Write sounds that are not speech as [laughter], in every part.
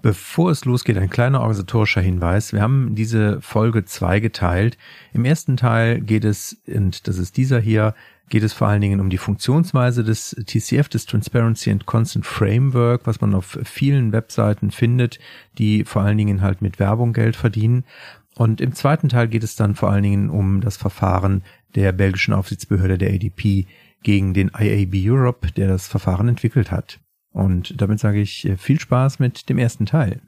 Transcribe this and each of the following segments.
Bevor es losgeht, ein kleiner organisatorischer Hinweis. Wir haben diese Folge zweigeteilt. Im ersten Teil geht es, und das ist dieser hier, geht es vor allen Dingen um die Funktionsweise des TCF, des Transparency and Constant Framework, was man auf vielen Webseiten findet, die vor allen Dingen halt mit Werbung Geld verdienen. Und im zweiten Teil geht es dann vor allen Dingen um das Verfahren der belgischen Aufsichtsbehörde der ADP gegen den IAB Europe, der das Verfahren entwickelt hat. Und damit sage ich äh, viel Spaß mit dem ersten Teil.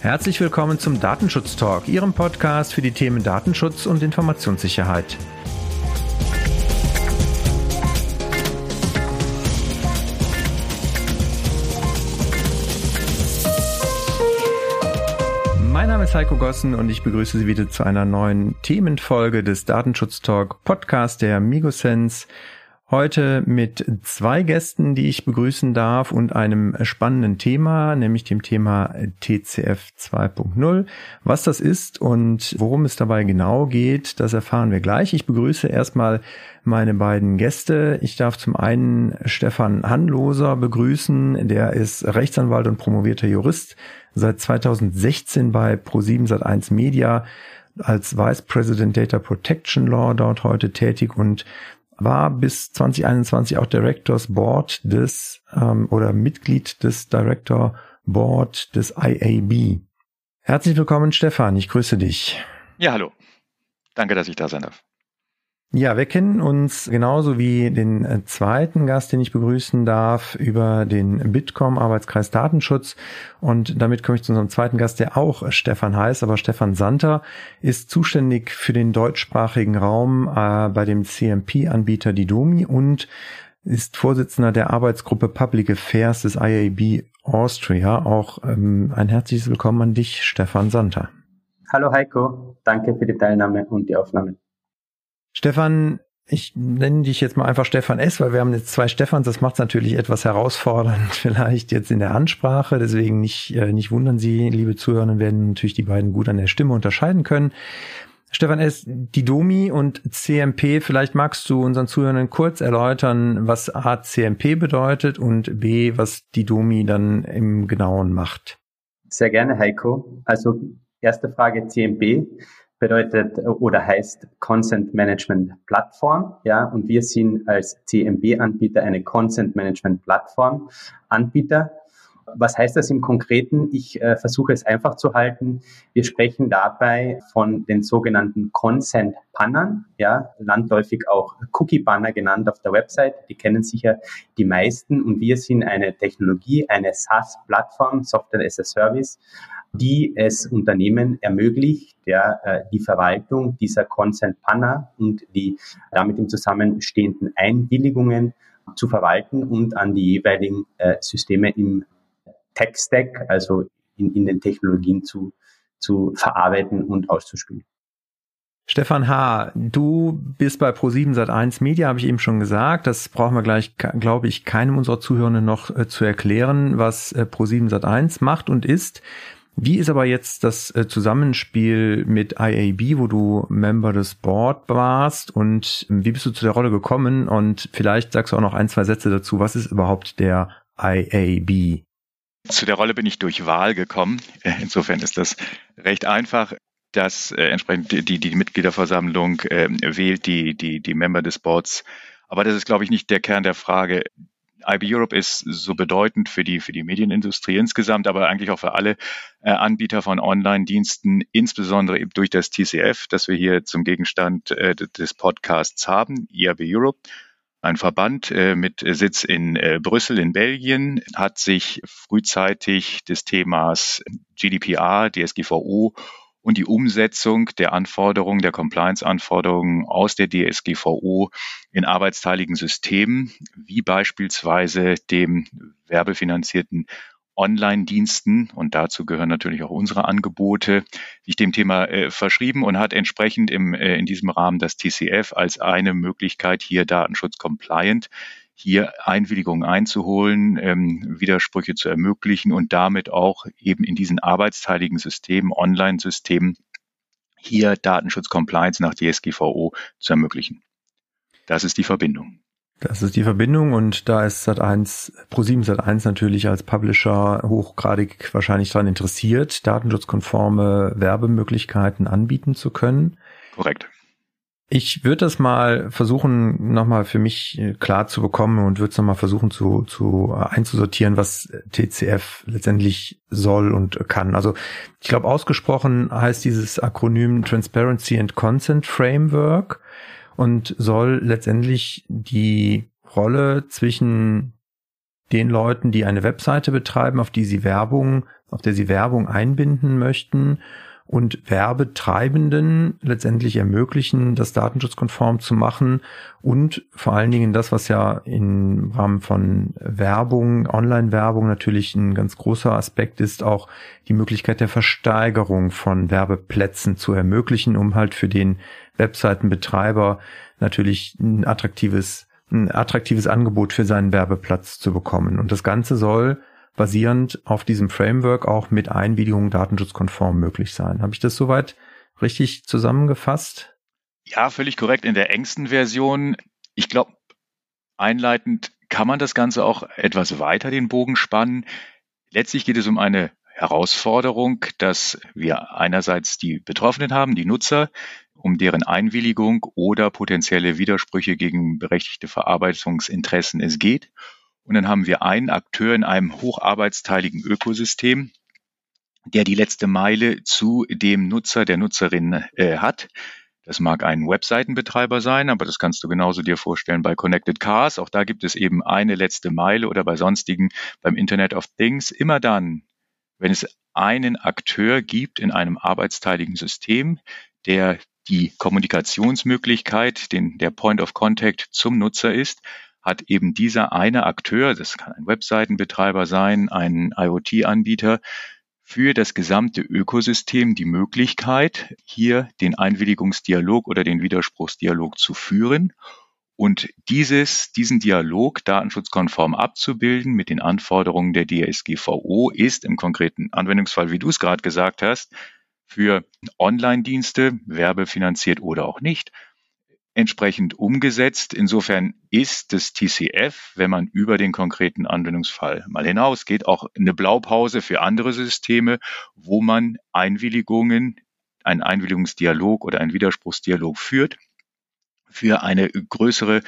Herzlich willkommen zum Datenschutz Talk, Ihrem Podcast für die Themen Datenschutz und Informationssicherheit. Ist Heiko Gossen und ich begrüße Sie wieder zu einer neuen Themenfolge des Datenschutz Talk Podcast der Migosense. Heute mit zwei Gästen, die ich begrüßen darf und einem spannenden Thema, nämlich dem Thema TCF 2.0. Was das ist und worum es dabei genau geht, das erfahren wir gleich. Ich begrüße erstmal meine beiden Gäste. Ich darf zum einen Stefan Hanloser begrüßen. Der ist Rechtsanwalt und promovierter Jurist, seit 2016 bei Pro7 Sat1 Media als Vice President Data Protection Law dort heute tätig und war bis 2021 auch Directors Board des ähm, oder Mitglied des Director Board des IAB. Herzlich willkommen, Stefan. Ich grüße dich. Ja, hallo. Danke, dass ich da sein darf. Ja, wir kennen uns genauso wie den äh, zweiten Gast, den ich begrüßen darf, über den Bitkom Arbeitskreis Datenschutz. Und damit komme ich zu unserem zweiten Gast, der auch Stefan heißt, aber Stefan Santer ist zuständig für den deutschsprachigen Raum äh, bei dem CMP-Anbieter Didomi und ist Vorsitzender der Arbeitsgruppe Public Affairs des IAB Austria. Auch ähm, ein herzliches Willkommen an dich, Stefan Santer. Hallo Heiko, danke für die Teilnahme und die Aufnahme. Stefan, ich nenne dich jetzt mal einfach Stefan S., weil wir haben jetzt zwei Stefans. Das macht es natürlich etwas herausfordernd, [laughs] vielleicht jetzt in der Ansprache. Deswegen nicht, äh, nicht wundern Sie, liebe Zuhörer, werden natürlich die beiden gut an der Stimme unterscheiden können. Stefan S., die Domi und CMP, vielleicht magst du unseren Zuhörern kurz erläutern, was A, CMP bedeutet und B, was die Domi dann im Genauen macht. Sehr gerne, Heiko. Also erste Frage CMP bedeutet oder heißt Consent Management Plattform, ja, und wir sind als CMB-Anbieter eine Consent Management Plattform Anbieter. Was heißt das im Konkreten? Ich äh, versuche es einfach zu halten. Wir sprechen dabei von den sogenannten Consent Bannern, ja, landläufig auch Cookie Banner genannt auf der Website. Die kennen sicher die meisten und wir sind eine Technologie, eine SaaS-Plattform, Software as a Service, die es Unternehmen ermöglicht, ja, äh, die Verwaltung dieser Consent Panna und die damit im Zusammenstehenden Einwilligungen zu verwalten und an die jeweiligen äh, Systeme im Tech-Stack, also in, in den Technologien zu, zu verarbeiten und auszuspielen. Stefan H., du bist bei Pro7 Sat1 Media, habe ich eben schon gesagt. Das brauchen wir gleich, glaube ich, keinem unserer Zuhörenden noch äh, zu erklären, was äh, Pro7 Sat1 macht und ist. Wie ist aber jetzt das äh, Zusammenspiel mit IAB, wo du Member des Board warst und ähm, wie bist du zu der Rolle gekommen? Und vielleicht sagst du auch noch ein, zwei Sätze dazu. Was ist überhaupt der IAB? Zu der Rolle bin ich durch Wahl gekommen. Äh, insofern ist das recht einfach dass äh, entsprechend die, die Mitgliederversammlung äh, wählt die, die, die Member des Boards. Aber das ist, glaube ich, nicht der Kern der Frage. IB Europe ist so bedeutend für die, für die Medienindustrie insgesamt, aber eigentlich auch für alle äh, Anbieter von Online-Diensten, insbesondere eben durch das TCF, das wir hier zum Gegenstand äh, des Podcasts haben, IAB Europe. Ein Verband äh, mit Sitz in äh, Brüssel in Belgien hat sich frühzeitig des Themas GDPR, DSGVO und die Umsetzung der Anforderungen, der Compliance-Anforderungen aus der DSGVO in arbeitsteiligen Systemen, wie beispielsweise dem werbefinanzierten Online-Diensten. Und dazu gehören natürlich auch unsere Angebote, sich dem Thema äh, verschrieben und hat entsprechend im, äh, in diesem Rahmen das TCF als eine Möglichkeit hier Datenschutz-compliant hier Einwilligungen einzuholen, ähm, Widersprüche zu ermöglichen und damit auch eben in diesen arbeitsteiligen Systemen, Online-Systemen, hier Datenschutz-Compliance nach DSGVO zu ermöglichen. Das ist die Verbindung. Das ist die Verbindung und da ist Sat1, Pro7 Sat1 natürlich als Publisher hochgradig wahrscheinlich daran interessiert, datenschutzkonforme Werbemöglichkeiten anbieten zu können. Korrekt. Ich würde das mal versuchen, nochmal für mich äh, klar zu bekommen und würde es nochmal versuchen zu, zu äh, einzusortieren, was TCF letztendlich soll und kann. Also ich glaube, ausgesprochen heißt dieses Akronym Transparency and Consent Framework und soll letztendlich die Rolle zwischen den Leuten, die eine Webseite betreiben, auf die sie Werbung, auf der sie Werbung einbinden möchten und Werbetreibenden letztendlich ermöglichen, das datenschutzkonform zu machen und vor allen Dingen das, was ja im Rahmen von Werbung, Online-Werbung natürlich ein ganz großer Aspekt ist, auch die Möglichkeit der Versteigerung von Werbeplätzen zu ermöglichen, um halt für den Webseitenbetreiber natürlich ein attraktives, ein attraktives Angebot für seinen Werbeplatz zu bekommen. Und das Ganze soll basierend auf diesem Framework auch mit Einwilligung datenschutzkonform möglich sein. Habe ich das soweit richtig zusammengefasst? Ja, völlig korrekt. In der engsten Version, ich glaube, einleitend kann man das Ganze auch etwas weiter den Bogen spannen. Letztlich geht es um eine Herausforderung, dass wir einerseits die Betroffenen haben, die Nutzer, um deren Einwilligung oder potenzielle Widersprüche gegen berechtigte Verarbeitungsinteressen es geht. Und dann haben wir einen Akteur in einem hocharbeitsteiligen Ökosystem, der die letzte Meile zu dem Nutzer, der Nutzerin äh, hat. Das mag ein Webseitenbetreiber sein, aber das kannst du genauso dir vorstellen bei Connected Cars. Auch da gibt es eben eine letzte Meile oder bei sonstigen, beim Internet of Things. Immer dann, wenn es einen Akteur gibt in einem arbeitsteiligen System, der die Kommunikationsmöglichkeit, den, der Point of Contact zum Nutzer ist, hat eben dieser eine Akteur, das kann ein Webseitenbetreiber sein, ein IoT-Anbieter, für das gesamte Ökosystem die Möglichkeit, hier den Einwilligungsdialog oder den Widerspruchsdialog zu führen und dieses, diesen Dialog datenschutzkonform abzubilden mit den Anforderungen der DSGVO ist im konkreten Anwendungsfall, wie du es gerade gesagt hast, für Online-Dienste, werbefinanziert oder auch nicht, entsprechend umgesetzt. Insofern ist das TCF, wenn man über den konkreten Anwendungsfall mal hinausgeht, auch eine Blaupause für andere Systeme, wo man Einwilligungen, einen Einwilligungsdialog oder einen Widerspruchsdialog führt für eine größere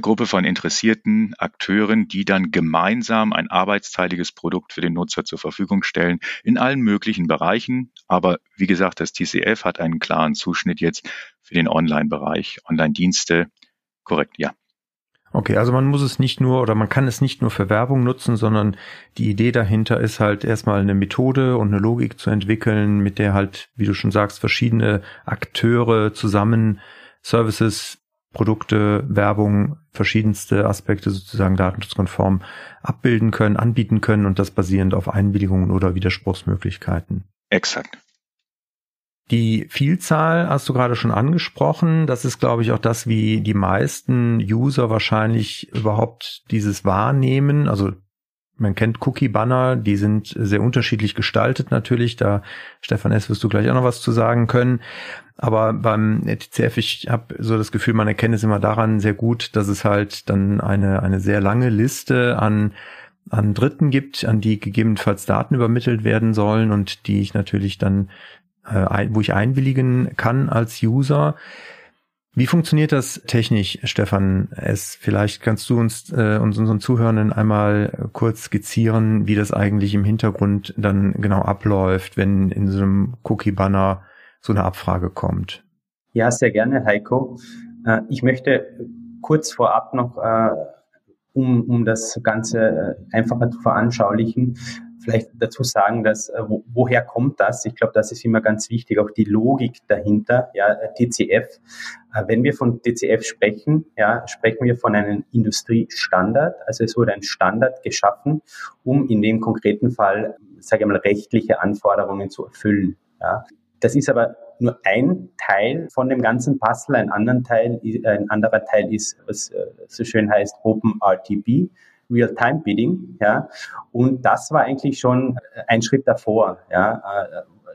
Gruppe von interessierten Akteuren, die dann gemeinsam ein arbeitsteiliges Produkt für den Nutzer zur Verfügung stellen, in allen möglichen Bereichen. Aber wie gesagt, das TCF hat einen klaren Zuschnitt jetzt für den Online-Bereich, Online-Dienste. Korrekt, ja. Okay, also man muss es nicht nur oder man kann es nicht nur für Werbung nutzen, sondern die Idee dahinter ist halt erstmal eine Methode und eine Logik zu entwickeln, mit der halt, wie du schon sagst, verschiedene Akteure zusammen Services Produkte, Werbung, verschiedenste Aspekte sozusagen datenschutzkonform abbilden können, anbieten können und das basierend auf Einwilligungen oder Widerspruchsmöglichkeiten. Exakt. Die Vielzahl hast du gerade schon angesprochen. Das ist, glaube ich, auch das, wie die meisten User wahrscheinlich überhaupt dieses wahrnehmen. Also man kennt Cookie-Banner, die sind sehr unterschiedlich gestaltet natürlich. Da, Stefan S., wirst du gleich auch noch was zu sagen können. Aber beim TCF, ich habe so das Gefühl, man erkennt es immer daran sehr gut, dass es halt dann eine, eine sehr lange Liste an, an Dritten gibt, an die gegebenenfalls Daten übermittelt werden sollen und die ich natürlich dann, äh, wo ich einwilligen kann als User. Wie funktioniert das technisch, Stefan S? Vielleicht kannst du uns äh, uns unseren Zuhörenden einmal kurz skizzieren, wie das eigentlich im Hintergrund dann genau abläuft, wenn in so einem Cookie-Banner so eine Abfrage kommt. Ja, sehr gerne, Heiko. Äh, ich möchte kurz vorab noch, äh, um, um das Ganze äh, einfacher zu veranschaulichen, vielleicht dazu sagen, dass äh, wo, woher kommt das? Ich glaube, das ist immer ganz wichtig, auch die Logik dahinter. Ja, DCF. Äh, wenn wir von DCF sprechen, ja, sprechen wir von einem Industriestandard. Also es wurde ein Standard geschaffen, um in dem konkreten Fall, sage ich mal, rechtliche Anforderungen zu erfüllen. Ja. Das ist aber nur ein Teil von dem ganzen Puzzle. Ein, Teil, ein anderer Teil ist, was äh, so schön heißt, Open RTB. Real-Time-Bidding, ja. Und das war eigentlich schon ein Schritt davor, ja.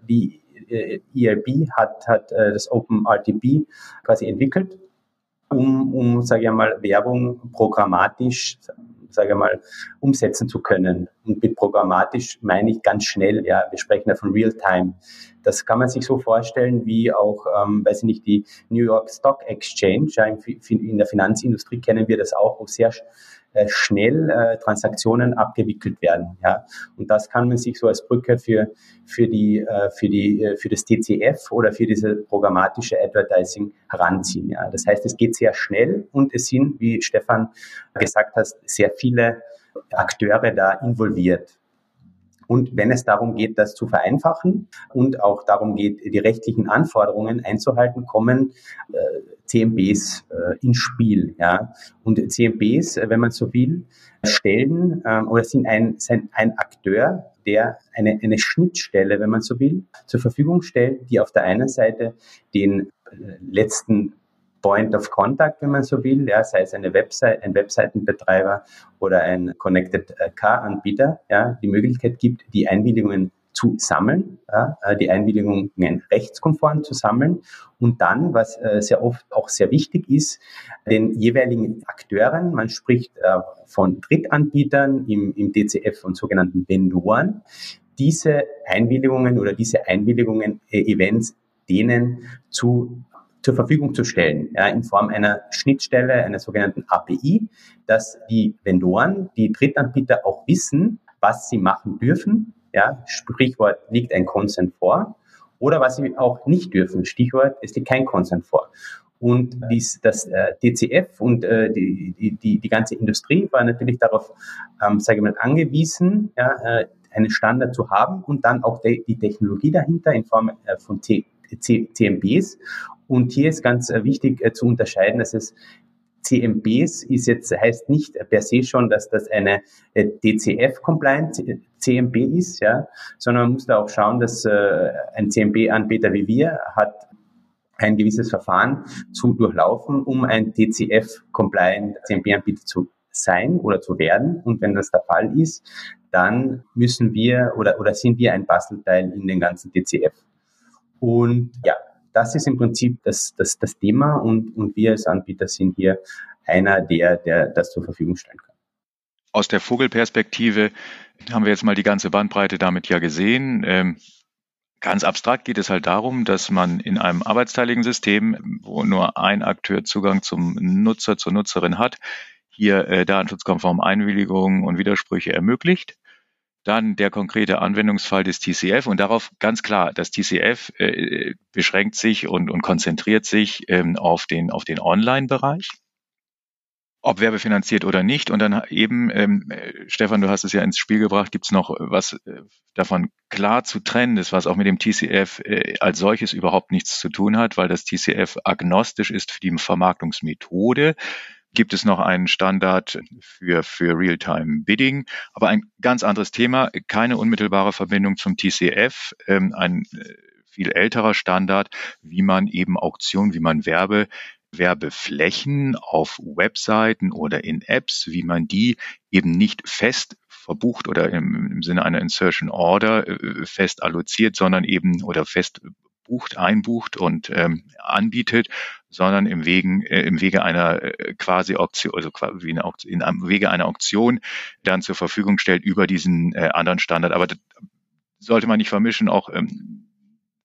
Die EIB hat, hat äh, das OpenRTB quasi entwickelt um, um sage ich mal, Werbung programmatisch sage ich mal, umsetzen zu können. Und mit programmatisch meine ich ganz schnell, ja, wir sprechen ja von Real-Time. Das kann man sich so vorstellen, wie auch, ähm, weiß ich nicht, die New York Stock Exchange. Ja, in der Finanzindustrie kennen wir das auch, wo sehr äh, schnell äh, Transaktionen abgewickelt werden. Ja, und das kann man sich so als Brücke für für die äh, für die äh, für das TCF oder für diese programmatische Advertising heranziehen. Ja, das heißt, es geht sehr schnell und es sind, wie Stefan gesagt hat, sehr viele Akteure da involviert. Und wenn es darum geht, das zu vereinfachen und auch darum geht, die rechtlichen Anforderungen einzuhalten, kommen äh, CMBs äh, ins Spiel. Ja. Und CMBs, äh, wenn man so will, stellen ähm, oder sind ein, sind ein Akteur, der eine, eine Schnittstelle, wenn man so will, zur Verfügung stellt, die auf der einen Seite den äh, letzten Point of Contact, wenn man so will, ja, sei es eine Website, ein Webseitenbetreiber oder ein Connected äh, Car-Anbieter, ja, die Möglichkeit gibt, die Einwilligungen zu sammeln, äh, die Einwilligungen rechtskonform zu sammeln und dann, was äh, sehr oft auch sehr wichtig ist, den jeweiligen Akteuren, man spricht von Drittanbietern im, im DCF und sogenannten Vendoren, diese Einwilligungen oder diese Einwilligungen Events denen zu zur Verfügung zu stellen, ja, in Form einer Schnittstelle, einer sogenannten API, dass die Vendoren, die Drittanbieter auch wissen, was sie machen dürfen. Ja, Sprichwort liegt ein Consent vor. Oder was sie auch nicht dürfen. Stichwort, es liegt kein Consent vor. Und dies, das äh, DCF und äh, die, die, die, ganze Industrie war natürlich darauf, ähm, sage ich mal, angewiesen, ja, äh, einen Standard zu haben und dann auch die, die Technologie dahinter in Form äh, von T, C, CMBs und hier ist ganz äh, wichtig äh, zu unterscheiden, dass es CMBs ist jetzt, heißt nicht per se schon, dass das eine äh, DCF-compliant CMB ist, ja, sondern man muss da auch schauen, dass ein CMB-Anbieter wie wir hat ein gewisses Verfahren zu durchlaufen, um ein DCF-compliant CMB-Anbieter zu sein oder zu werden. Und wenn das der Fall ist, dann müssen wir oder, oder sind wir ein Bastelteil in den ganzen DCF. Und ja, das ist im Prinzip das, das, das Thema und, und wir als Anbieter sind hier einer, der, der das zur Verfügung stellen kann. Aus der Vogelperspektive haben wir jetzt mal die ganze Bandbreite damit ja gesehen. Ähm, ganz abstrakt geht es halt darum, dass man in einem arbeitsteiligen System, wo nur ein Akteur Zugang zum Nutzer, zur Nutzerin hat, hier äh, datenschutzkonform Einwilligungen und Widersprüche ermöglicht dann der konkrete Anwendungsfall des TCF und darauf ganz klar, das TCF äh, beschränkt sich und, und konzentriert sich ähm, auf den, auf den Online-Bereich ob werbefinanziert oder nicht. Und dann eben, ähm, Stefan, du hast es ja ins Spiel gebracht, gibt es noch was äh, davon klar zu trennen ist, was auch mit dem TCF äh, als solches überhaupt nichts zu tun hat, weil das TCF agnostisch ist für die Vermarktungsmethode gibt es noch einen Standard für, für Real-Time Bidding. Aber ein ganz anderes Thema, keine unmittelbare Verbindung zum TCF, ähm, ein äh, viel älterer Standard, wie man eben Auktionen, wie man Werbe Werbeflächen auf Webseiten oder in Apps, wie man die eben nicht fest verbucht oder im, im Sinne einer Insertion Order äh, fest alloziert, sondern eben oder fest bucht, einbucht und ähm, anbietet, sondern im, Wegen, äh, im Wege einer äh, quasi Auktion, also wie eine Auktion, in einem Wege einer Auktion dann zur Verfügung stellt über diesen äh, anderen Standard. Aber das sollte man nicht vermischen, auch ähm,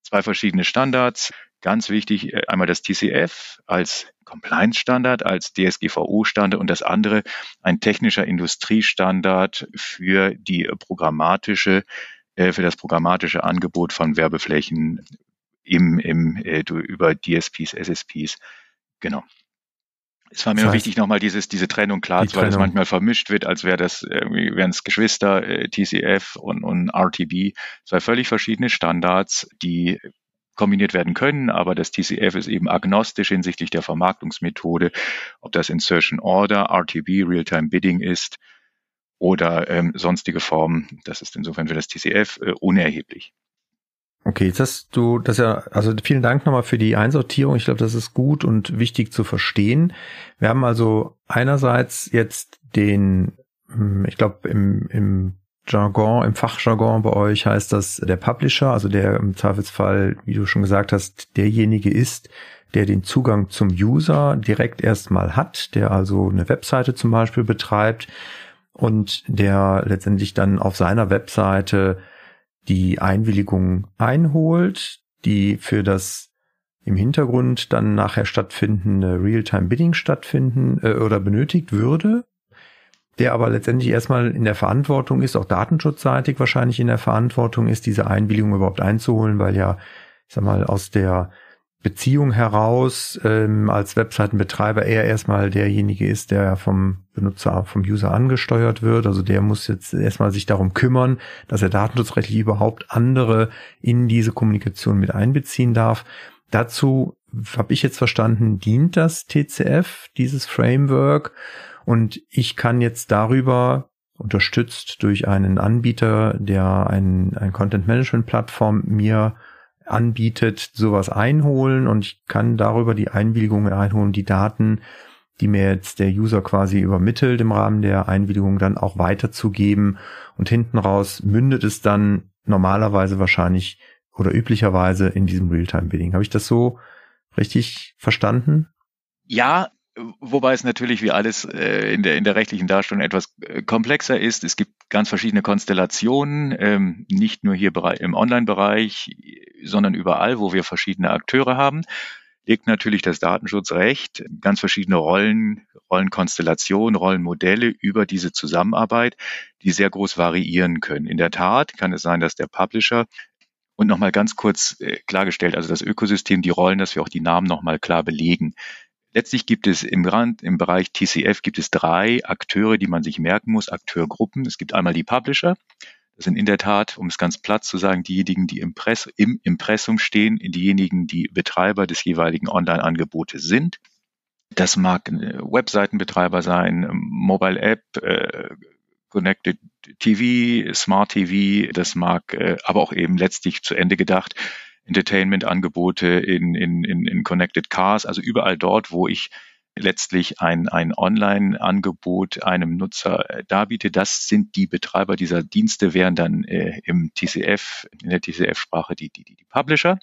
zwei verschiedene Standards. Ganz wichtig, äh, einmal das TCF als Compliance-Standard, als DSGVO-Standard und das andere ein technischer Industriestandard für die programmatische äh, für das programmatische Angebot von Werbeflächen im, im, äh, über DSPs, SSPs. Genau. Es war mir das heißt, wichtig, nochmal dieses, diese Trennung klar, die weil es manchmal vermischt wird, als wäre das, irgendwie wären es Geschwister, äh, TCF und, und RTB. Zwei völlig verschiedene Standards, die kombiniert werden können, aber das TCF ist eben agnostisch hinsichtlich der Vermarktungsmethode, ob das Insertion Order, RTB, Real-Time Bidding ist oder ähm, sonstige Formen. Das ist insofern für das TCF äh, unerheblich. Okay, jetzt hast du das ja, also vielen Dank nochmal für die Einsortierung. Ich glaube, das ist gut und wichtig zu verstehen. Wir haben also einerseits jetzt den, hm, ich glaube, im, im Jargon, im Fachjargon bei euch heißt das der Publisher, also der im Zweifelsfall, wie du schon gesagt hast, derjenige ist, der den Zugang zum User direkt erstmal hat, der also eine Webseite zum Beispiel betreibt und der letztendlich dann auf seiner Webseite die Einwilligung einholt, die für das im Hintergrund dann nachher stattfindende Real-Time-Bidding stattfinden äh, oder benötigt würde, der aber letztendlich erstmal in der Verantwortung ist, auch datenschutzseitig wahrscheinlich in der Verantwortung ist, diese Einwilligung überhaupt einzuholen, weil ja, ich sag mal, aus der Beziehung heraus ähm, als Webseitenbetreiber er erstmal derjenige ist, der vom Benutzer, vom User angesteuert wird. Also der muss jetzt erstmal sich darum kümmern, dass er datenschutzrechtlich überhaupt andere in diese Kommunikation mit einbeziehen darf. Dazu habe ich jetzt verstanden, dient das TCF, dieses Framework. Und ich kann jetzt darüber unterstützt durch einen Anbieter, der ein, ein Content Management Plattform mir anbietet, sowas einholen und ich kann darüber die Einwilligungen einholen, die Daten, die mir jetzt der User quasi übermittelt im Rahmen der Einwilligung dann auch weiterzugeben und hinten raus mündet es dann normalerweise wahrscheinlich oder üblicherweise in diesem Realtime-Bidding. Habe ich das so richtig verstanden? Ja, Wobei es natürlich wie alles äh, in, der, in der rechtlichen Darstellung etwas äh, komplexer ist. Es gibt ganz verschiedene Konstellationen, ähm, nicht nur hier im Online-Bereich, sondern überall, wo wir verschiedene Akteure haben, legt natürlich das Datenschutzrecht ganz verschiedene Rollen, Rollenkonstellationen, Rollenmodelle über diese Zusammenarbeit, die sehr groß variieren können. In der Tat kann es sein, dass der Publisher und nochmal ganz kurz äh, klargestellt, also das Ökosystem, die Rollen, dass wir auch die Namen nochmal klar belegen. Letztlich gibt es im, Rand, im Bereich TCF gibt es drei Akteure, die man sich merken muss, Akteurgruppen. Es gibt einmal die Publisher. Das sind in der Tat, um es ganz platt zu sagen, diejenigen, die im, im Impressum stehen, diejenigen, die Betreiber des jeweiligen Online-Angebotes sind. Das mag Webseitenbetreiber sein, Mobile App, äh, Connected TV, Smart TV, das mag äh, aber auch eben letztlich zu Ende gedacht Entertainment-Angebote in, in, in, in Connected Cars, also überall dort, wo ich letztlich ein, ein Online-Angebot einem Nutzer äh, darbiete. Das sind die Betreiber dieser Dienste, wären dann äh, im TCF, in der TCF-Sprache die, die, die, Publisher.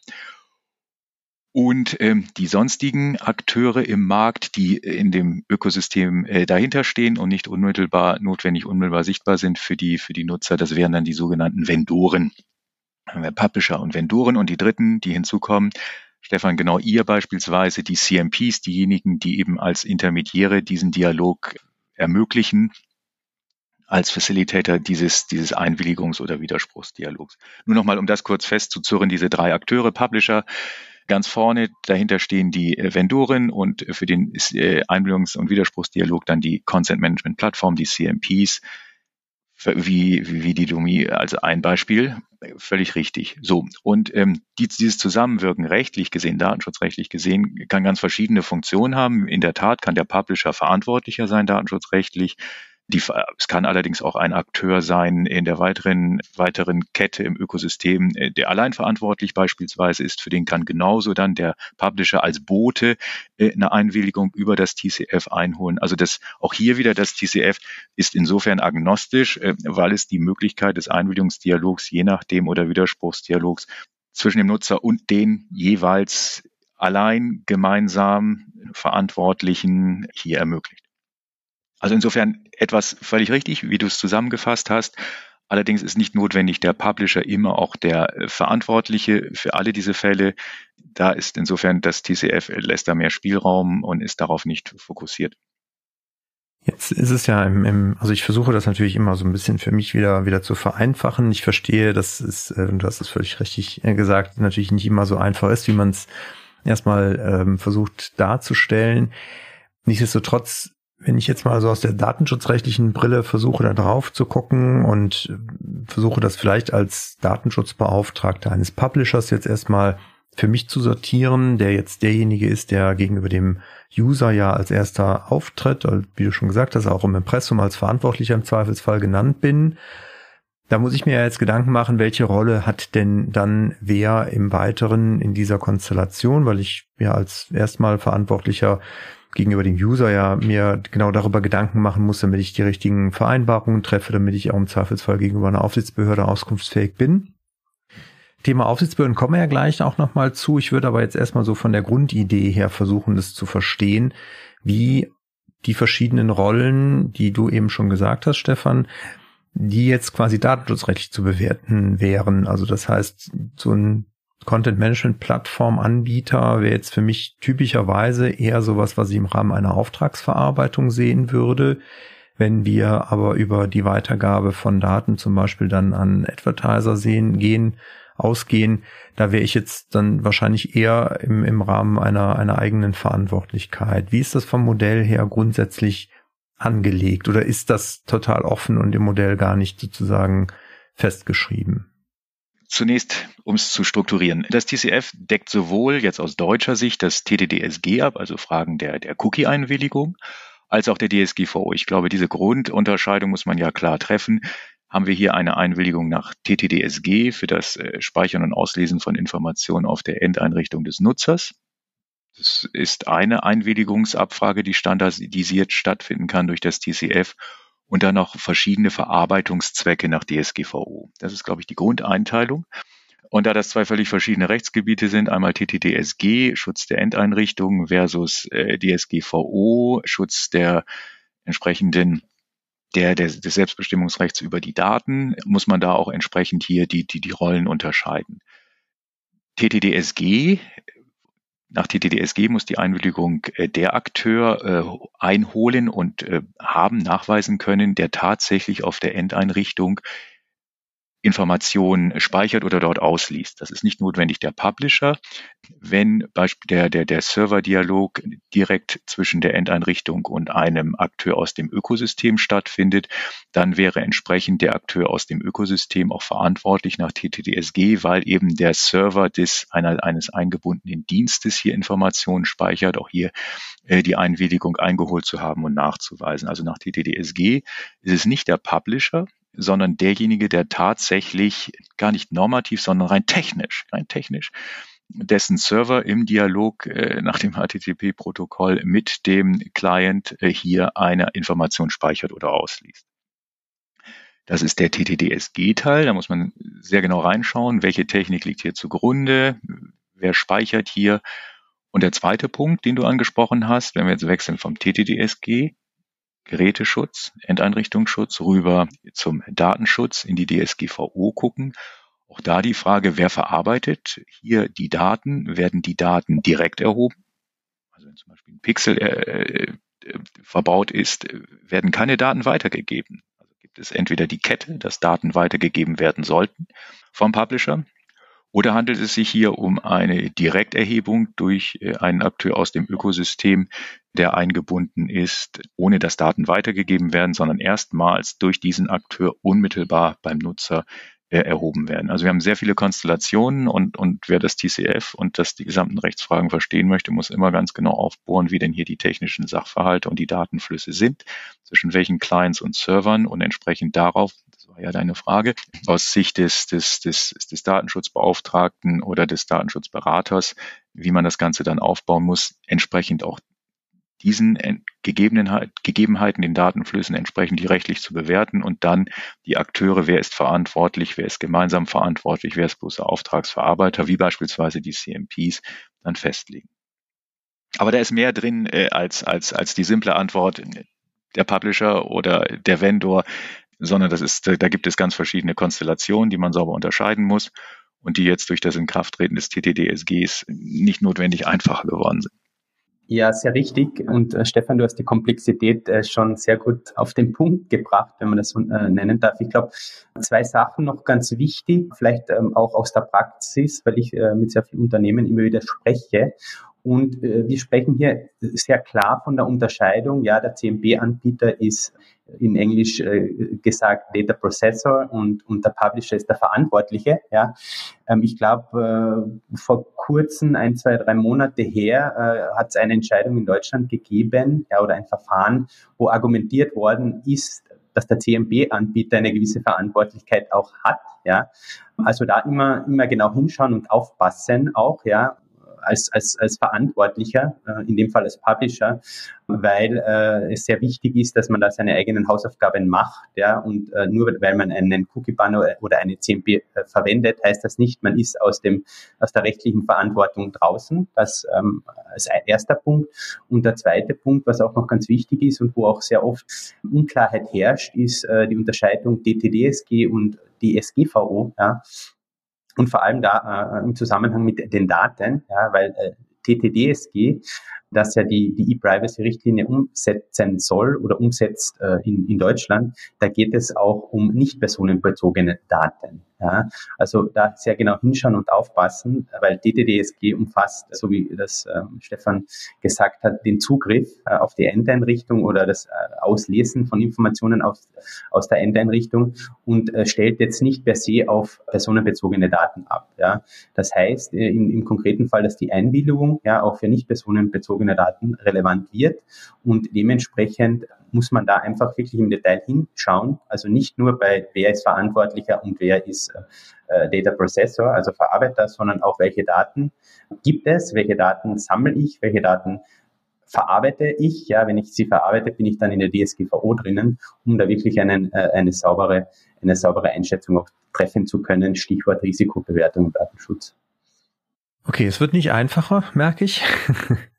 Und ähm, die sonstigen Akteure im Markt, die in dem Ökosystem äh, dahinter stehen und nicht unmittelbar notwendig unmittelbar sichtbar sind für die, für die Nutzer, das wären dann die sogenannten Vendoren haben wir Publisher und Vendoren und die dritten, die hinzukommen. Stefan, genau ihr beispielsweise, die CMPs, diejenigen, die eben als Intermediäre diesen Dialog ermöglichen, als Facilitator dieses, dieses Einwilligungs- oder Widerspruchsdialogs. Nur nochmal, um das kurz festzuzurren, diese drei Akteure, Publisher, ganz vorne, dahinter stehen die Vendoren und für den äh, Einwilligungs- und Widerspruchsdialog dann die Consent Management Plattform, die CMPs, wie, wie die Domi, also ein Beispiel, völlig richtig. So, und ähm, dieses Zusammenwirken rechtlich gesehen, datenschutzrechtlich gesehen, kann ganz verschiedene Funktionen haben. In der Tat kann der Publisher verantwortlicher sein, datenschutzrechtlich. Die, es kann allerdings auch ein Akteur sein in der weiteren, weiteren Kette im Ökosystem, äh, der allein verantwortlich beispielsweise ist. Für den kann genauso dann der Publisher als Bote äh, eine Einwilligung über das TCF einholen. Also das, auch hier wieder das TCF ist insofern agnostisch, äh, weil es die Möglichkeit des Einwilligungsdialogs je nachdem oder Widerspruchsdialogs zwischen dem Nutzer und den jeweils allein gemeinsam Verantwortlichen hier ermöglicht. Also insofern etwas völlig richtig, wie du es zusammengefasst hast. Allerdings ist nicht notwendig der Publisher immer auch der äh, Verantwortliche für alle diese Fälle. Da ist insofern das TCF lässt da mehr Spielraum und ist darauf nicht fokussiert. Jetzt ist es ja im, im, also ich versuche das natürlich immer so ein bisschen für mich wieder wieder zu vereinfachen. Ich verstehe, dass es, äh, du hast es völlig richtig äh, gesagt, natürlich nicht immer so einfach ist, wie man es erstmal ähm, versucht darzustellen. Nichtsdestotrotz wenn ich jetzt mal so aus der datenschutzrechtlichen Brille versuche, da drauf zu gucken und versuche das vielleicht als Datenschutzbeauftragter eines Publishers jetzt erstmal für mich zu sortieren, der jetzt derjenige ist, der gegenüber dem User ja als erster auftritt, wie du schon gesagt hast, auch im Impressum als Verantwortlicher im Zweifelsfall genannt bin. Da muss ich mir jetzt Gedanken machen, welche Rolle hat denn dann wer im Weiteren in dieser Konstellation, weil ich ja als erstmal Verantwortlicher gegenüber dem User ja mir genau darüber Gedanken machen muss, damit ich die richtigen Vereinbarungen treffe, damit ich auch im Zweifelsfall gegenüber einer Aufsichtsbehörde auskunftsfähig bin. Thema Aufsichtsbehörden kommen wir ja gleich auch nochmal zu. Ich würde aber jetzt erstmal so von der Grundidee her versuchen, das zu verstehen, wie die verschiedenen Rollen, die du eben schon gesagt hast, Stefan, die jetzt quasi datenschutzrechtlich zu bewerten wären. Also das heißt, so ein Content Management Plattform Anbieter wäre jetzt für mich typischerweise eher sowas, was ich im Rahmen einer Auftragsverarbeitung sehen würde. Wenn wir aber über die Weitergabe von Daten zum Beispiel dann an Advertiser sehen, gehen, ausgehen, da wäre ich jetzt dann wahrscheinlich eher im, im Rahmen einer, einer eigenen Verantwortlichkeit. Wie ist das vom Modell her grundsätzlich angelegt oder ist das total offen und im Modell gar nicht sozusagen festgeschrieben? Zunächst, um es zu strukturieren. Das TCF deckt sowohl jetzt aus deutscher Sicht das TTDSG ab, also Fragen der, der Cookie-Einwilligung, als auch der DSGVO. Ich glaube, diese Grundunterscheidung muss man ja klar treffen. Haben wir hier eine Einwilligung nach TTDSG für das äh, Speichern und Auslesen von Informationen auf der Endeinrichtung des Nutzers? Das ist eine Einwilligungsabfrage, die standardisiert stattfinden kann durch das TCF und dann noch verschiedene Verarbeitungszwecke nach DSGVO. Das ist, glaube ich, die Grundeinteilung. Und da das zwei völlig verschiedene Rechtsgebiete sind, einmal TTDSG, Schutz der Endeinrichtungen versus äh, DSGVO, Schutz der entsprechenden der, der, des Selbstbestimmungsrechts über die Daten, muss man da auch entsprechend hier die, die, die Rollen unterscheiden. TTDSG nach TTDSG muss die Einwilligung äh, der Akteur äh, einholen und äh, haben nachweisen können, der tatsächlich auf der Endeinrichtung Informationen speichert oder dort ausliest. Das ist nicht notwendig der Publisher. Wenn der, der, der Serverdialog direkt zwischen der Endeinrichtung und einem Akteur aus dem Ökosystem stattfindet, dann wäre entsprechend der Akteur aus dem Ökosystem auch verantwortlich nach TTDSG, weil eben der Server des, einer, eines eingebundenen Dienstes hier Informationen speichert, auch hier äh, die Einwilligung eingeholt zu haben und nachzuweisen. Also nach TTDSG ist es nicht der Publisher, sondern derjenige, der tatsächlich gar nicht normativ, sondern rein technisch, rein technisch, dessen Server im Dialog äh, nach dem HTTP-Protokoll mit dem Client äh, hier eine Information speichert oder ausliest. Das ist der TTDSG-Teil. Da muss man sehr genau reinschauen, welche Technik liegt hier zugrunde, wer speichert hier. Und der zweite Punkt, den du angesprochen hast, wenn wir jetzt wechseln vom TTDSG Geräteschutz, Endeinrichtungsschutz rüber zum Datenschutz in die DSGVO gucken. Auch da die Frage, wer verarbeitet hier die Daten? Werden die Daten direkt erhoben? Also wenn zum Beispiel ein Pixel äh, äh, verbaut ist, werden keine Daten weitergegeben. Also gibt es entweder die Kette, dass Daten weitergegeben werden sollten vom Publisher, oder handelt es sich hier um eine Direkterhebung durch äh, einen Akteur aus dem Ökosystem, der eingebunden ist, ohne dass Daten weitergegeben werden, sondern erstmals durch diesen Akteur unmittelbar beim Nutzer äh, erhoben werden. Also wir haben sehr viele Konstellationen und, und wer das TCF und das die gesamten Rechtsfragen verstehen möchte, muss immer ganz genau aufbohren, wie denn hier die technischen Sachverhalte und die Datenflüsse sind, zwischen welchen Clients und Servern und entsprechend darauf war ja deine Frage, aus Sicht des, des, des, des Datenschutzbeauftragten oder des Datenschutzberaters, wie man das Ganze dann aufbauen muss, entsprechend auch diesen Gegebenheiten, den Datenflüssen entsprechend die rechtlich zu bewerten und dann die Akteure, wer ist verantwortlich, wer ist gemeinsam verantwortlich, wer ist bloßer Auftragsverarbeiter, wie beispielsweise die CMPs, dann festlegen. Aber da ist mehr drin äh, als, als, als die simple Antwort, der Publisher oder der Vendor sondern das ist, da gibt es ganz verschiedene Konstellationen, die man sauber unterscheiden muss und die jetzt durch das Inkrafttreten des TTDSGs nicht notwendig einfacher geworden sind. Ja, sehr richtig. Und äh, Stefan, du hast die Komplexität äh, schon sehr gut auf den Punkt gebracht, wenn man das so äh, nennen darf. Ich glaube, zwei Sachen noch ganz wichtig, vielleicht ähm, auch aus der Praxis, weil ich äh, mit sehr vielen Unternehmen immer wieder spreche. Und äh, wir sprechen hier sehr klar von der Unterscheidung. Ja, der CMB-Anbieter ist in Englisch äh, gesagt Data Processor und, und der Publisher ist der Verantwortliche. Ja. Ähm, ich glaube, äh, vor kurzem, ein, zwei, drei Monate her, äh, hat es eine Entscheidung in Deutschland gegeben ja, oder ein Verfahren, wo argumentiert worden ist, dass der CMB-Anbieter eine gewisse Verantwortlichkeit auch hat. Ja. Also da immer, immer genau hinschauen und aufpassen auch, ja, als, als, als Verantwortlicher, äh, in dem Fall als Publisher, weil äh, es sehr wichtig ist, dass man da seine eigenen Hausaufgaben macht. Ja, und äh, nur weil man einen Cookie-Banner oder eine CMP äh, verwendet, heißt das nicht, man ist aus, dem, aus der rechtlichen Verantwortung draußen. Das ähm, als erster Punkt. Und der zweite Punkt, was auch noch ganz wichtig ist und wo auch sehr oft Unklarheit herrscht, ist äh, die Unterscheidung DTDSG und DSGVO. Ja. Und vor allem da äh, im Zusammenhang mit den Daten, ja, weil äh, TTDSG das ja die, die E-Privacy-Richtlinie umsetzen soll oder umsetzt äh, in, in Deutschland, da geht es auch um nicht personenbezogene Daten. Ja, also da sehr genau hinschauen und aufpassen, weil DTDSG umfasst, so wie das ähm, Stefan gesagt hat, den Zugriff äh, auf die Endeinrichtung oder das äh, Auslesen von Informationen aus, aus der Endeinrichtung und äh, stellt jetzt nicht per se auf personenbezogene Daten ab. Ja. Das heißt äh, im, im konkreten Fall, dass die Einwilligung ja auch für nicht personenbezogene Daten relevant wird und dementsprechend muss man da einfach wirklich im Detail hinschauen. Also nicht nur bei wer ist Verantwortlicher und wer ist äh, Data Processor, also Verarbeiter, sondern auch welche Daten gibt es, welche Daten sammle ich, welche Daten verarbeite ich. Ja, wenn ich sie verarbeite, bin ich dann in der DSGVO drinnen, um da wirklich einen, äh, eine saubere, eine saubere Einschätzung auch treffen zu können. Stichwort Risikobewertung und Datenschutz. Okay, es wird nicht einfacher, merke ich. [laughs]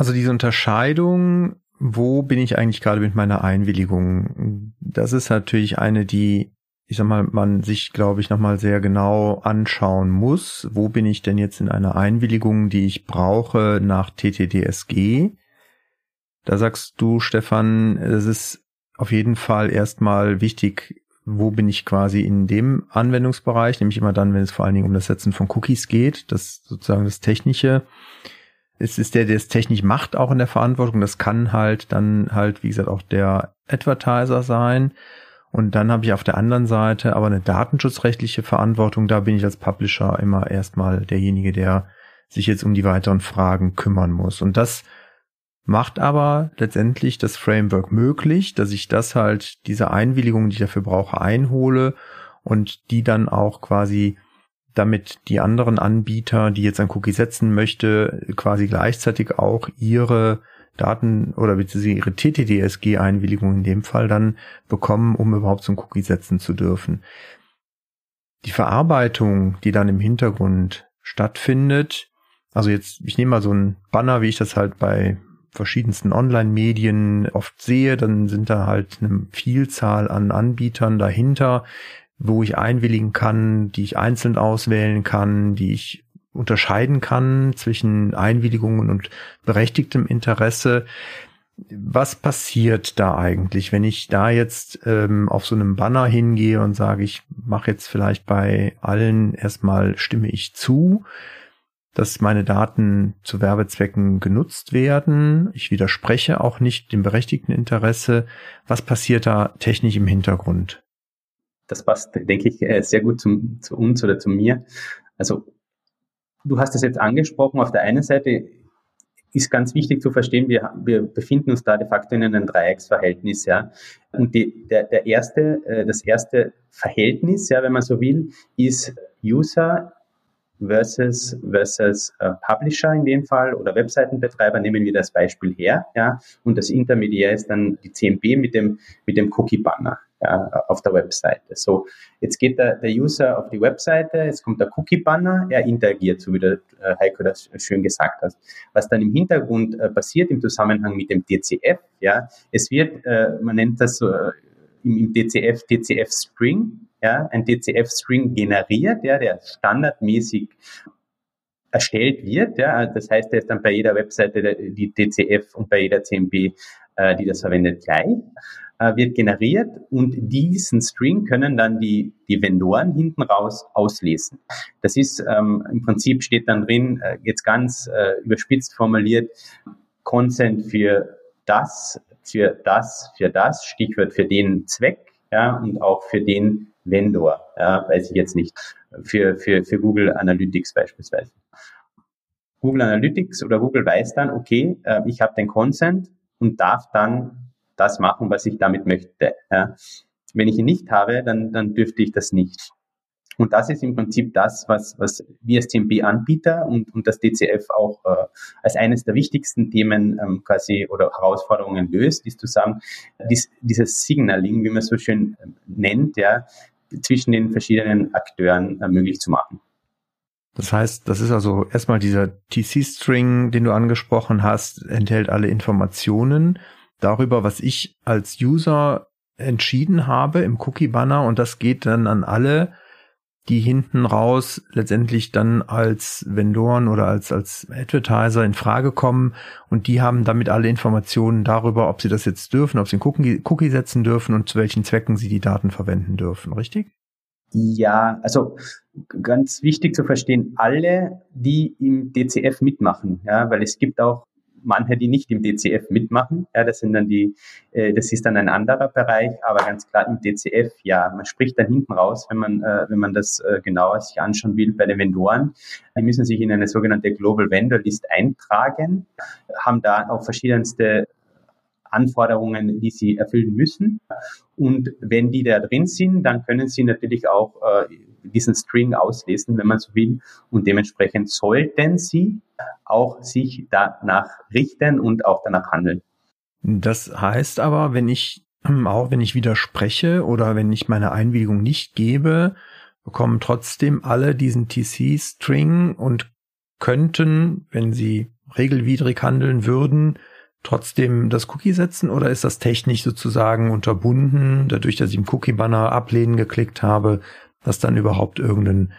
also diese Unterscheidung wo bin ich eigentlich gerade mit meiner Einwilligung? Das ist natürlich eine, die, ich sag mal, man sich, glaube ich, nochmal sehr genau anschauen muss. Wo bin ich denn jetzt in einer Einwilligung, die ich brauche nach TTDSG? Da sagst du, Stefan, es ist auf jeden Fall erstmal wichtig, wo bin ich quasi in dem Anwendungsbereich, nämlich immer dann, wenn es vor allen Dingen um das Setzen von Cookies geht, das sozusagen das Technische es ist der, der es technisch macht, auch in der Verantwortung. Das kann halt dann halt, wie gesagt, auch der Advertiser sein. Und dann habe ich auf der anderen Seite aber eine datenschutzrechtliche Verantwortung. Da bin ich als Publisher immer erstmal derjenige, der sich jetzt um die weiteren Fragen kümmern muss. Und das macht aber letztendlich das Framework möglich, dass ich das halt, diese Einwilligung, die ich dafür brauche, einhole und die dann auch quasi damit die anderen Anbieter, die jetzt ein Cookie setzen möchte, quasi gleichzeitig auch ihre Daten oder beziehungsweise ihre TTDSG-Einwilligung in dem Fall dann bekommen, um überhaupt so ein Cookie setzen zu dürfen. Die Verarbeitung, die dann im Hintergrund stattfindet, also jetzt, ich nehme mal so ein Banner, wie ich das halt bei verschiedensten Online-Medien oft sehe, dann sind da halt eine Vielzahl an Anbietern dahinter, wo ich einwilligen kann, die ich einzeln auswählen kann, die ich unterscheiden kann zwischen Einwilligungen und berechtigtem Interesse. Was passiert da eigentlich, wenn ich da jetzt ähm, auf so einem Banner hingehe und sage, ich mache jetzt vielleicht bei allen erstmal stimme ich zu, dass meine Daten zu Werbezwecken genutzt werden. Ich widerspreche auch nicht dem berechtigten Interesse. Was passiert da technisch im Hintergrund? Das passt, denke ich, äh, sehr gut zum, zu uns oder zu mir. Also du hast es jetzt angesprochen, auf der einen Seite ist ganz wichtig zu verstehen, wir, wir befinden uns da de facto in einem Dreiecksverhältnis, ja. Und die, der, der erste, äh, das erste Verhältnis, ja, wenn man so will, ist User versus, versus äh, Publisher in dem Fall oder Webseitenbetreiber, nehmen wir das Beispiel her, ja. Und das Intermediär ist dann die CMP mit dem, mit dem Cookie-Banner ja, auf der Webseite. So, jetzt geht der, der User auf die Webseite, jetzt kommt der Cookie-Banner, er interagiert, so wie der äh, Heiko das schön gesagt hat. Was dann im Hintergrund äh, passiert im Zusammenhang mit dem DCF, ja, es wird, äh, man nennt das so, äh, im, im DCF, DCF-String, ja, ein DCF-String generiert, ja, der standardmäßig erstellt wird. Ja, das heißt, der ist dann bei jeder Webseite die DCF und bei jeder CMP, äh, die das verwendet, gleich äh, wird generiert und diesen String können dann die, die Vendoren hinten raus auslesen. Das ist ähm, im Prinzip steht dann drin, äh, jetzt ganz äh, überspitzt formuliert, Consent für das, für das, für das, Stichwort für den Zweck, ja, und auch für den Vendor, ja, weiß ich jetzt nicht, für, für, für Google Analytics beispielsweise. Google Analytics oder Google weiß dann, okay, äh, ich habe den Consent und darf dann das machen, was ich damit möchte. Ja. Wenn ich ihn nicht habe, dann, dann dürfte ich das nicht. Und das ist im Prinzip das, was, was wir als TMB-Anbieter und, und das DCF auch äh, als eines der wichtigsten Themen ähm, quasi oder Herausforderungen löst, ist zu sagen, dies, dieses Signaling, wie man so schön äh, nennt, ja, zwischen den verschiedenen Akteuren äh, möglich zu machen. Das heißt, das ist also erstmal dieser TC-String, den du angesprochen hast, enthält alle Informationen darüber, was ich als User entschieden habe im Cookie-Banner. Und das geht dann an alle, die hinten raus letztendlich dann als Vendoren oder als, als Advertiser in Frage kommen. Und die haben damit alle Informationen darüber, ob sie das jetzt dürfen, ob sie einen Cookie, Cookie setzen dürfen und zu welchen Zwecken sie die Daten verwenden dürfen, richtig? Ja, also ganz wichtig zu verstehen, alle, die im DCF mitmachen, ja, weil es gibt auch manche, die nicht im DCF mitmachen. Ja, das sind dann die, äh, das ist dann ein anderer Bereich, aber ganz klar im DCF, ja, man spricht dann hinten raus, wenn man, äh, wenn man das äh, genauer sich anschauen will bei den Vendoren. Die müssen sich in eine sogenannte Global Vendor List eintragen, haben da auch verschiedenste Anforderungen, die sie erfüllen müssen. Und wenn die da drin sind, dann können sie natürlich auch äh, diesen String auslesen, wenn man so will. Und dementsprechend sollten sie auch sich danach richten und auch danach handeln. Das heißt aber, wenn ich hm, auch wenn ich widerspreche oder wenn ich meine Einwilligung nicht gebe, bekommen trotzdem alle diesen TC-String und könnten, wenn sie regelwidrig handeln würden, trotzdem das Cookie setzen oder ist das technisch sozusagen unterbunden, dadurch, dass ich im Cookie-Banner ablehnen geklickt habe, dass dann überhaupt irgendein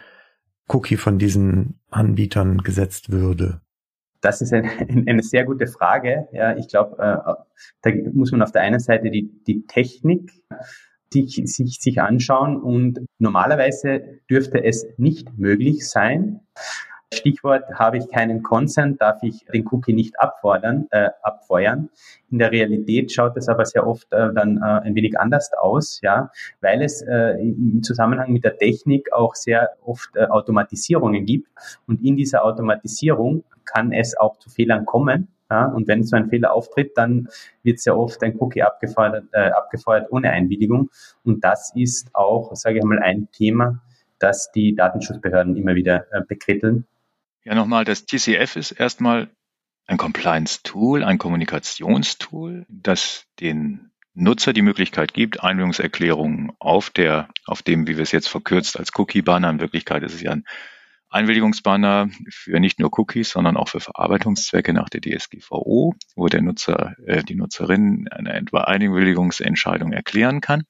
Cookie von diesen Anbietern gesetzt würde? Das ist eine, eine sehr gute Frage. Ja, ich glaube, äh, da muss man auf der einen Seite die, die Technik die, sich, sich anschauen und normalerweise dürfte es nicht möglich sein, Stichwort, habe ich keinen Consent, darf ich den Cookie nicht abfordern, äh, abfeuern. In der Realität schaut es aber sehr oft äh, dann äh, ein wenig anders aus, ja, weil es äh, im Zusammenhang mit der Technik auch sehr oft äh, Automatisierungen gibt. Und in dieser Automatisierung kann es auch zu Fehlern kommen. Ja, und wenn so ein Fehler auftritt, dann wird sehr oft ein Cookie abgefeuert, äh, abgefeuert ohne Einwilligung. Und das ist auch, sage ich mal, ein Thema, das die Datenschutzbehörden immer wieder äh, bekritteln ja, nochmal, das TCF ist erstmal ein Compliance-Tool, ein Kommunikationstool, das den Nutzer die Möglichkeit gibt, Einwilligungserklärungen auf der, auf dem, wie wir es jetzt verkürzt als Cookie-Banner, in Wirklichkeit ist es ja ein Einwilligungsbanner für nicht nur Cookies, sondern auch für Verarbeitungszwecke nach der DSGVO, wo der Nutzer, äh, die Nutzerin eine Einwilligungsentscheidung erklären kann.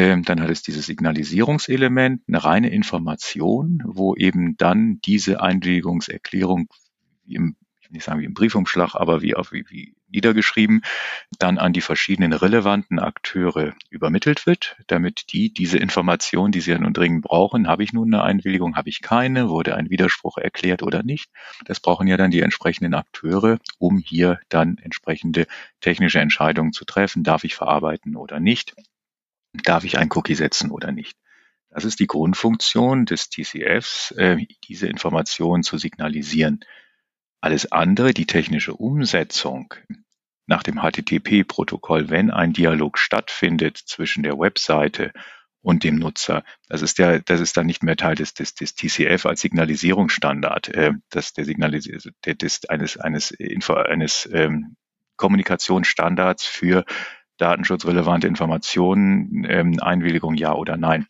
Ähm, dann hat es dieses Signalisierungselement, eine reine Information, wo eben dann diese Einwilligungserklärung wie im, nicht sagen wie im Briefumschlag, aber wie, auf, wie, wie niedergeschrieben, dann an die verschiedenen relevanten Akteure übermittelt wird, damit die diese Information, die sie ja nun dringend brauchen, habe ich nun eine Einwilligung, habe ich keine, wurde ein Widerspruch erklärt oder nicht. Das brauchen ja dann die entsprechenden Akteure, um hier dann entsprechende technische Entscheidungen zu treffen, darf ich verarbeiten oder nicht darf ich ein Cookie setzen oder nicht. Das ist die Grundfunktion des TCFs, äh, diese Information zu signalisieren. Alles andere, die technische Umsetzung nach dem HTTP-Protokoll, wenn ein Dialog stattfindet zwischen der Webseite und dem Nutzer. Das ist ja, das ist dann nicht mehr Teil des, des, des TCF als Signalisierungsstandard, äh, das der Signalisier des, eines eines Info, eines ähm, Kommunikationsstandards für datenschutzrelevante Informationen, ähm, Einwilligung ja oder nein.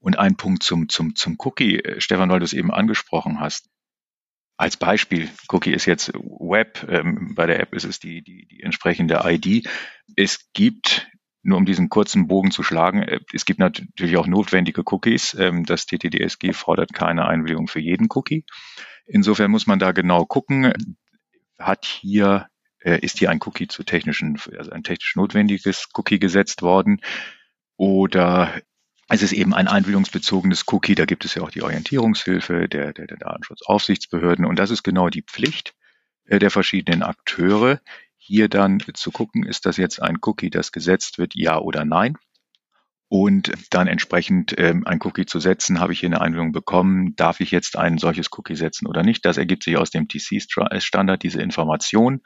Und ein Punkt zum, zum, zum Cookie, äh, Stefan, weil du es eben angesprochen hast. Als Beispiel, Cookie ist jetzt Web, ähm, bei der App ist es die, die, die entsprechende ID. Es gibt, nur um diesen kurzen Bogen zu schlagen, äh, es gibt natürlich auch notwendige Cookies. Ähm, das TTDSG fordert keine Einwilligung für jeden Cookie. Insofern muss man da genau gucken, hat hier ist hier ein Cookie zu technischen, also ein technisch notwendiges Cookie gesetzt worden oder es ist eben ein einwilligungsbezogenes Cookie, da gibt es ja auch die Orientierungshilfe der, der, der Datenschutzaufsichtsbehörden und das ist genau die Pflicht äh, der verschiedenen Akteure, hier dann zu gucken, ist das jetzt ein Cookie, das gesetzt wird, ja oder nein und dann entsprechend ähm, ein Cookie zu setzen, habe ich hier eine Einwilligung bekommen, darf ich jetzt ein solches Cookie setzen oder nicht. Das ergibt sich aus dem TC-Standard, diese Information.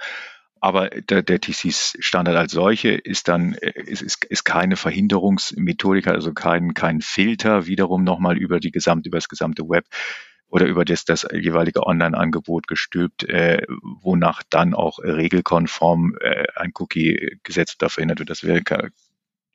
Aber der, der TC-Standard als solche ist dann ist, ist, ist keine Verhinderungsmethodik, also kein, kein Filter wiederum nochmal über die gesamte, über das gesamte Web oder über das, das jeweilige Online-Angebot gestülpt, äh, wonach dann auch regelkonform äh, ein Cookie gesetzt oder verhindert wird. Das wäre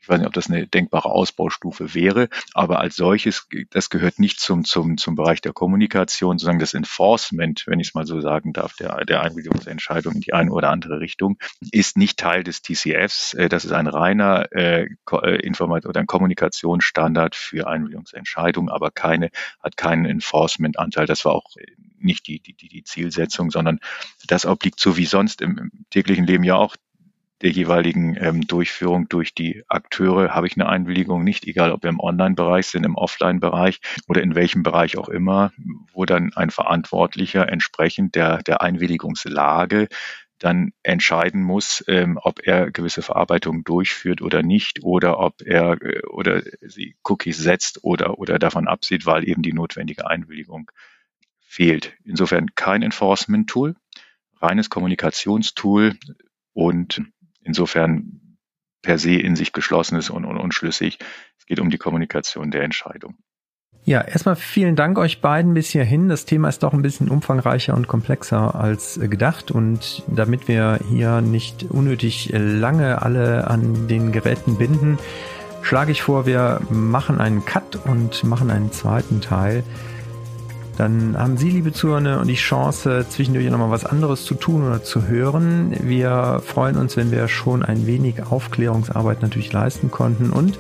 ich weiß nicht, ob das eine denkbare Ausbaustufe wäre, aber als solches, das gehört nicht zum, zum, zum Bereich der Kommunikation, sondern das Enforcement, wenn ich es mal so sagen darf, der, der Einwilligungsentscheidung in die eine oder andere Richtung, ist nicht Teil des TCFs. Äh, das ist ein reiner äh, äh Informat oder ein Kommunikationsstandard für Einwilligungsentscheidungen, aber keine, hat keinen Enforcement-Anteil. Das war auch nicht die, die, die Zielsetzung, sondern das obliegt so wie sonst im, im täglichen Leben ja auch der jeweiligen ähm, Durchführung durch die Akteure habe ich eine Einwilligung nicht, egal ob wir im Online-Bereich sind, im Offline-Bereich oder in welchem Bereich auch immer, wo dann ein Verantwortlicher entsprechend der, der Einwilligungslage dann entscheiden muss, ähm, ob er gewisse Verarbeitungen durchführt oder nicht oder ob er äh, oder sie Cookies setzt oder oder davon absieht, weil eben die notwendige Einwilligung fehlt. Insofern kein Enforcement-Tool, reines Kommunikationstool und insofern per se in sich geschlossen ist und, unschlüssig. Es geht um die Kommunikation der Entscheidung. Ja, erstmal vielen Dank euch beiden bis hierhin. Das Thema ist doch ein bisschen umfangreicher und komplexer als gedacht. Und damit wir hier nicht unnötig lange alle an den Geräten binden, schlage ich vor, wir machen einen Cut und machen einen zweiten Teil. Dann haben Sie, liebe Zuhörer, die Chance, zwischendurch nochmal was anderes zu tun oder zu hören. Wir freuen uns, wenn wir schon ein wenig Aufklärungsarbeit natürlich leisten konnten und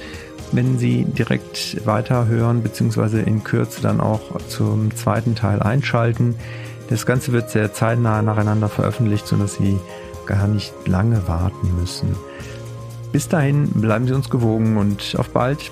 wenn Sie direkt weiterhören, beziehungsweise in Kürze dann auch zum zweiten Teil einschalten. Das Ganze wird sehr zeitnah nacheinander veröffentlicht, sodass Sie gar nicht lange warten müssen. Bis dahin bleiben Sie uns gewogen und auf bald.